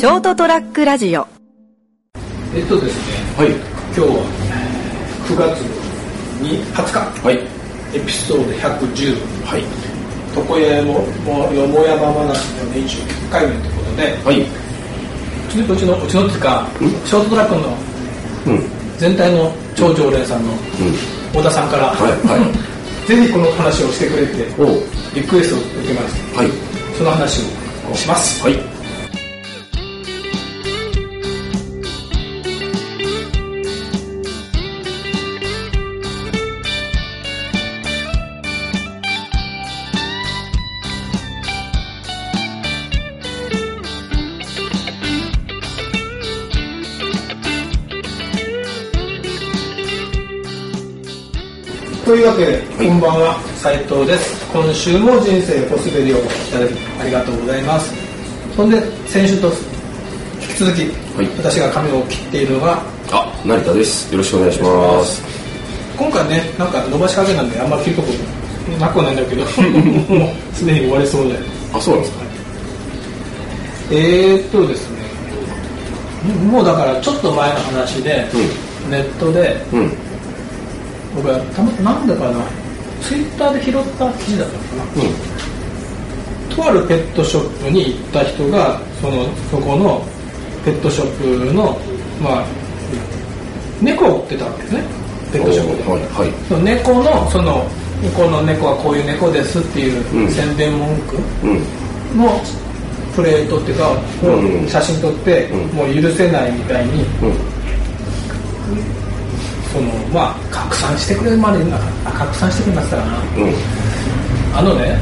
ショートトラックラジオえっとですね、はい。今日は9月に20日、はい。エピソード110、はい。床屋よももよもやま話の年中1回目ということで、はい。うちのうちのうちのっていうか、ショートトラックのうん。全体の超常連さんのうん。小田さんから、はい。は ぜひこの話をしてくれってリクエストを受けまして、はい。その話をします。はい。というわけで、こんばんは、斉藤です。今週も人生小滑りをお聞きいただきありがとうございます。そんで、先週と引き続き、はい私が髪を切っているのが、あ、成田です。よろしくお願いします。今回ね、なんか伸ばしかけなんで、あんまり切るとこなくはないんだけど、もうすでに終わりそうで。あ、そうなんですか？えーっとですね、もうだからちょっと前の話で、ネットで、うん。うん。僕はたまなんだかな、ツイッターで拾った記事だったのかな。うん。とあるペットショップに行った人がそのそこのペットショップのまあ猫を売ってたわけですねペットショップで、はい。はい。その猫のそのこの猫はこういう猫ですっていううん宣伝文句うん。のプレートっていうか、をうん写真撮って、うんもう許せないみたいにうん。そのまあ拡散してくれるまでになあ拡散してくれましたかなうん。あのね、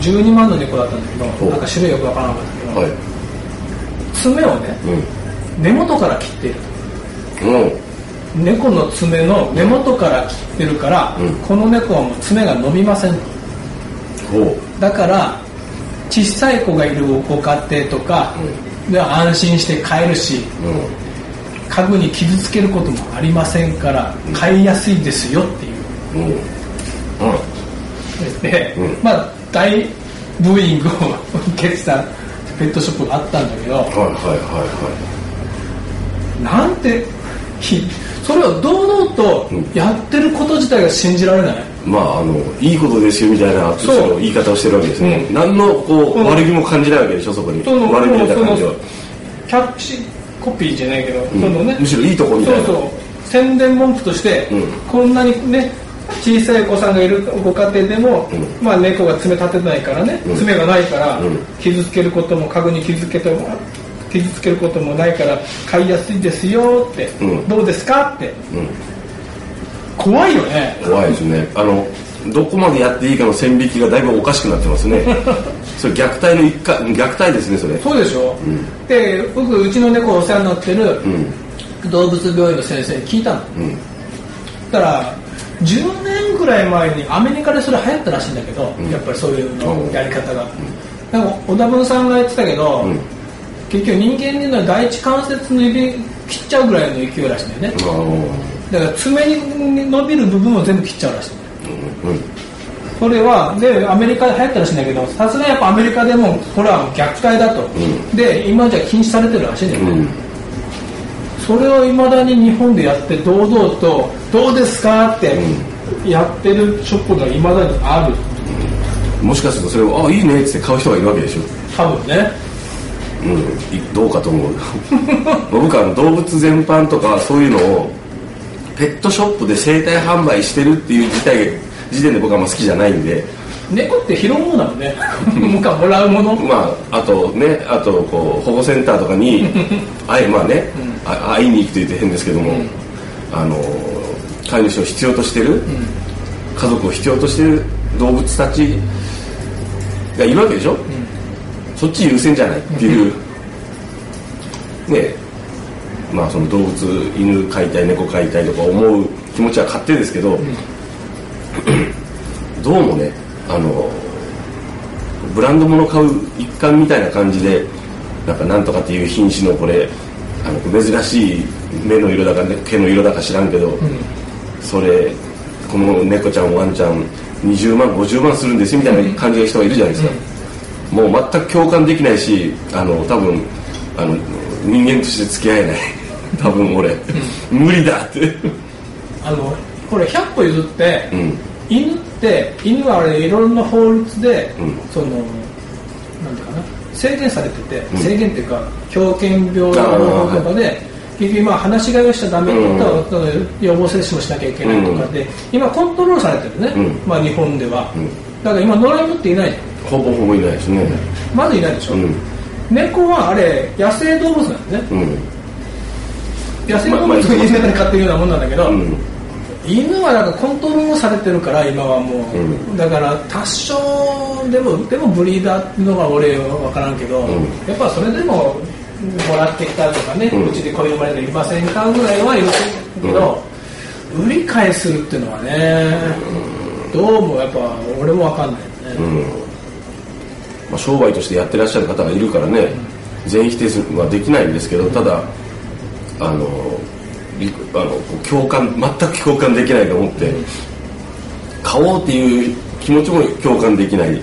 12万の猫だったんだけどおなんか種類よくわからなかったけど、はい。爪をねうん。根元から切っているうん。猫の爪の根元から切ってるから、うんこの猫はもう爪が伸びません。だから小さい子がいるご家庭とかでは安心して飼えるしう家具に傷つけることもありませんから飼いやすいですよっていう、ん。うん。うん。で、うんまあ大ブーイングを受けてたペットショップがあったんだけどはい。はい。はい。なんてひそれを堂々とやってること自体が信じられない、まあ、あの、いいことですよみたいな、そう言い方をしてるわけですね。うん何の、こう、うん悪気も感じないわけでしょ、そこに。悪気みたいな感じは。キャッチコピーじゃないけど、うん。そのね。むしろいいとこみたいな。そうそう。宣伝文句として、うん。こんなにね小さいお子さんがいるご家庭でも、うん。まあ、猫が爪立てないからね、うん。爪がないから、うん。傷つけることも家具に傷つけても傷つけることもないから飼いやすいですよって、うん。どうですかって。うん。怖いよね。怖いですね。あの、どこまでやっていいかの線引きがだいぶおかしくなってますね。それ虐待の一環、虐待ですね、それ。そうでしょ、んで僕うちの猫お世話になってるうん。動物病院の先生に聞いたのうん。だから10年ぐらい前にアメリカでそれ流行ったらしいんだけど、んやっぱりそういうのうんやり方が、でも小田文さんが言ってたけど、うん結局人間には第一関節の指切っちゃうぐらいの勢いらしいんだよねだから爪に伸びる部分を全部切っちゃうらしいうん。うん。それはでアメリカで流行ったらしいんだけどさすがにやっぱアメリカでもこれは虐待だと、んで今じゃ禁止されてるらしいんだよね、うん。それをいまだに日本でやって堂々と「どうですか?」ってやってるショップがいまだにあるもしかするとそれを、あ、いいねって買う人がいるわけでしょ。多分ねうん。いどうかと思う。僕は動物全般とかそういうのを、ペットショップで生体販売してるっていう時体が、時点で僕はあんま好きじゃないんで、猫って拾うものなのね。僕はもらうもの。まあ、あとね、あとこう保護センターとかに、あいまあね、あ会いに行くと言って変ですけども、あの飼い主を必要としてる、家族を必要としてる動物たちがいるわけでしょ、そっち優先じゃないっていう、ねまあその動物犬飼いたい猫飼いたいとか思う気持ちは勝手ですけど、どうもねあのブランド物買う一環みたいな感じでなんかなんとかっていう品種のこれあの珍しい目の色だか、ね、毛の色だか知らんけど、それこの猫ちゃんワンちゃん20万50万するんですよみたいな感じの人がいるじゃないですか、もう全く共感できないしあの多分あの人間として付き合えない多分俺。無理だって。あのこれ100歩譲って、うん。犬って犬はあれいろんな法律で、うん。そのなんていうかな制限されてて、うん。制限っていうか狂犬病の法とかで、結局今話し飼いをしちゃダメとか、その予防接種もしなきゃいけないとかで、今コントロールされてるね、うん。まあ、日本では、うん。だから今野良犬っていないじゃん。ほぼほぼいないですね。まずいないでしょ、うん。猫はあれ野生動物なんですね。うん野生動物を家の中で飼ってるようなもんなんだけど、うん。犬はなんかコントロールされてるから今はもう、うん。だから多少でもでもブリーダーのが俺は分からんけど、うん。やっぱそれでももらってきたとかね、ううんちでこういう生まれていませんかぐらいはいるけど、売り買いするっていうのはね、どうもやっぱ俺も分かんないよね、うん。まあ、商売としてやってらっしゃる方がいるからね全否定するはできないんですけどただあのりあの共感全く共感できないと思って買おうっていう気持ちも共感できない、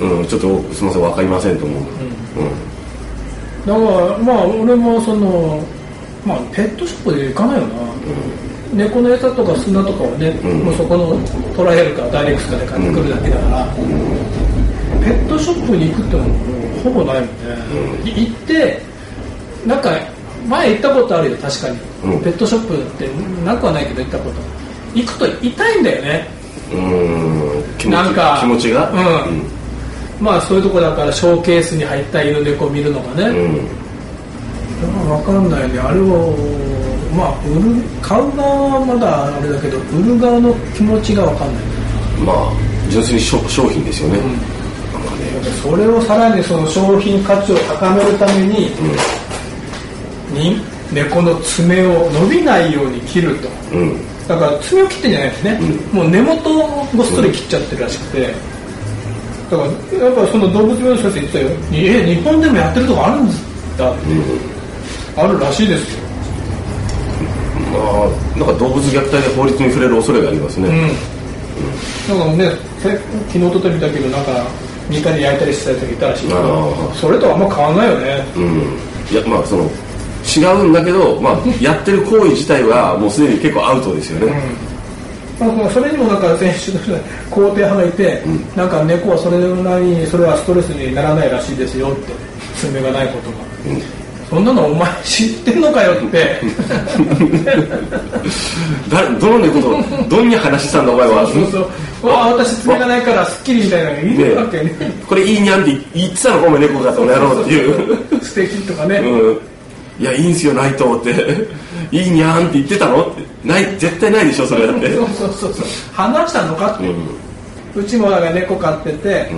うん、ちょっとすみません分かりませんと思う、うん。だからまあ俺もそのまあペットショップで行かないよな、猫の餌とか砂とかはね、うん。もうそこのトライアルかダイレクトで買ってくるだけだから、ペットショップに行くってのはもうほぼないもんね、い行ってなんか前行ったことあるよ確かに、うん。ペットショップってなくはないけど行ったこと。行くと痛いんだよね。うん。気持ちなんか気持ちが？うん。まあそういうとこだからショーケースに入った犬猫を見るのがね、うん。分かんないね。あれをまあ売る買う側はまだあれだけど売る側の気持ちが分かんない。まあ純粋に商商品ですよね、なんかね。それをさらにその商品価値を高めるために,、に猫の爪を伸びないように切ると。うん。だから爪を切ってんじゃないですね、もう根元をごっそり切っちゃってるらしくて、だからやっぱその動物病院の先生言ってたよ。え日本でもやってるとこあるんだって、あるらしいですよ。まあなんか動物虐待で法律に触れる恐れがありますね、うん、なんかね、せ昨日とと見たけど、なんか、2回で焼いたりしてた人いたらしいそれとあんま変わんないよね。うん、いやまあその違うんだけど、まあ、やってる行為自体はもうすでに結構アウトですよね、まあ、それにもなんか選手として肯定派がいて、なんか猫はそれなりにそれはストレスにならないらしいですよって爪がないことが、そんなのお前知ってんのかよって。だどの猫とどんに話したんだお前は。そうそうう。わあ私爪がないからすっきりみたいなの言いるわけね。これいいにゃんって言ってたのかお前猫かとやろうっていう。素敵とかね、うんいやいいんすよないとって。いいにゃんって言ってたの？ってない絶対ないでしょそれだって。そうそうそうそう。話したのかって、うちもだから猫飼ってて、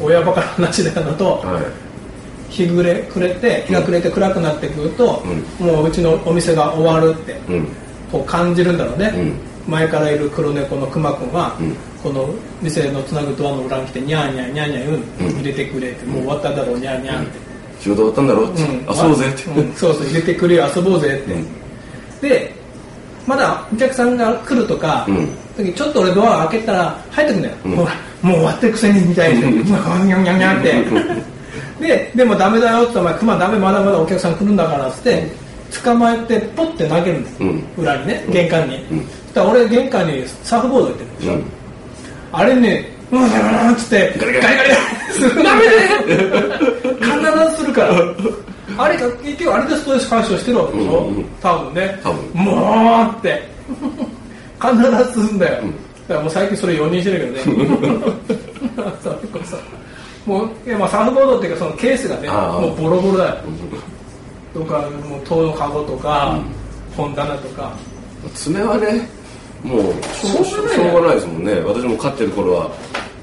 親バカな話だのと、はい。日暮れ暮れて日が暮れて暗くなってくると、もううちのお店が終わるって、うん。こう感じるんだろうね、うん。前からいる黒猫のくまくんは、ん。この店のつなぐドアの裏に来てニャーニャーニャーニャー言うの、うん。入れてくれってもう終わっただろうニャーニャーって、仕事終わったんだろって、うん。遊ぼうぜって、うん。そうそう。入れてくれよ。遊ぼうぜって、でまだお客さんが来るとか、うん。時ちょっと俺ドア開けたら入ってくんだよ、ん。ほらもう終わってるくせにみたいに ニャンニャンニャンって。ででもダメだよってお前クマダメまだまだお客さん来るんだからっつって捕まえてポッて投げるんです、うん。裏にね玄関に、そしたら俺玄関にサーフボード置いてる。でしょ、うん。あれねうんっつってガリガリ。ガリガリ。す るダメだよあれが結局あれでストレス解消してるわけでしょ、うんうん多分ね。多分。もうって。必ずすんだよ、だからもう最近それ容認してるけどね。それこそもういやまあサーフボードっていうかそのケースがねもうボロボロだよ、とかもう塔のカゴとか、本棚とか。爪はねもうしょうがないねしょうがないですもんね。私も飼ってる頃は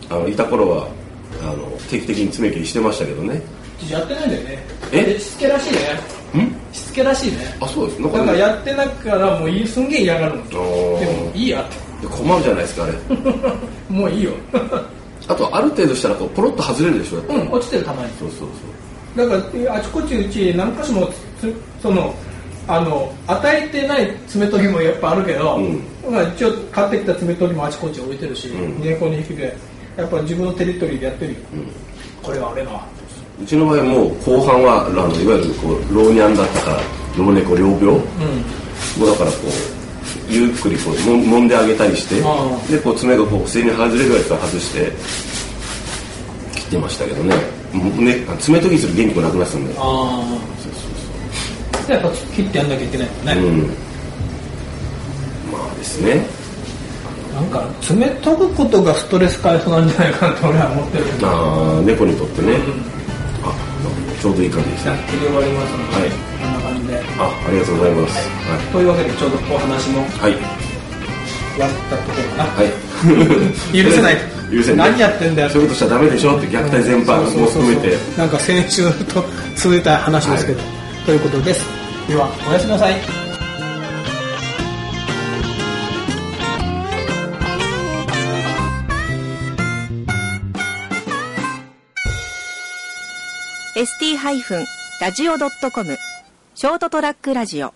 あのいた頃はあの定期的に爪切りしてましたけどねやってないんだよね。え？しつけらしいね。ん？しつけらしいね。あそうです。なんだかやってなからもういいすんげえ嫌がるのでもいいやって。困るじゃないですかあれ。もういいよ。あとある程度したらこうポロッと外れるでしょうん落ちてるたまに。そうそうそう。だからあちこちうち何箇所もつそのあの与えてない爪研ぎもやっぱあるけど、うん。まあ、一応買ってきた爪研ぎもあちこち置いてるし、うん。猫2匹でやっぱ自分のテリトリーでやってるよ、これが俺のうちの場合もう後半はあのいわゆるこう老ニャンだったから老猫両病、もうだからこうゆっくりこうもん揉んであげたりしてあでこう爪がこう不正に外れるやつは外して切ってましたけどね。ね爪研ぎする元気もなくなってたんでああやっぱ切ってやんなきゃいけないもんね、うん。まあですね。なんか爪研ぐことがストレス解消なんじゃないかなと俺は思ってる。ああ猫にとってね、あなん。かちょうどいい感じでした。じゃあ切り終わりますので、はい。こんな感じであありがとうございます。というわけでちょうどお話も。はい。終わったところかな、はい、はい、許せない。許せない。何やってんだよ。そういうことしちゃダメでしょって虐待全般も含めて。なんか先週と続いた話ですけど、ということです。ではおやすみなさいハイフンラジオドットコムショートトラックラジオ。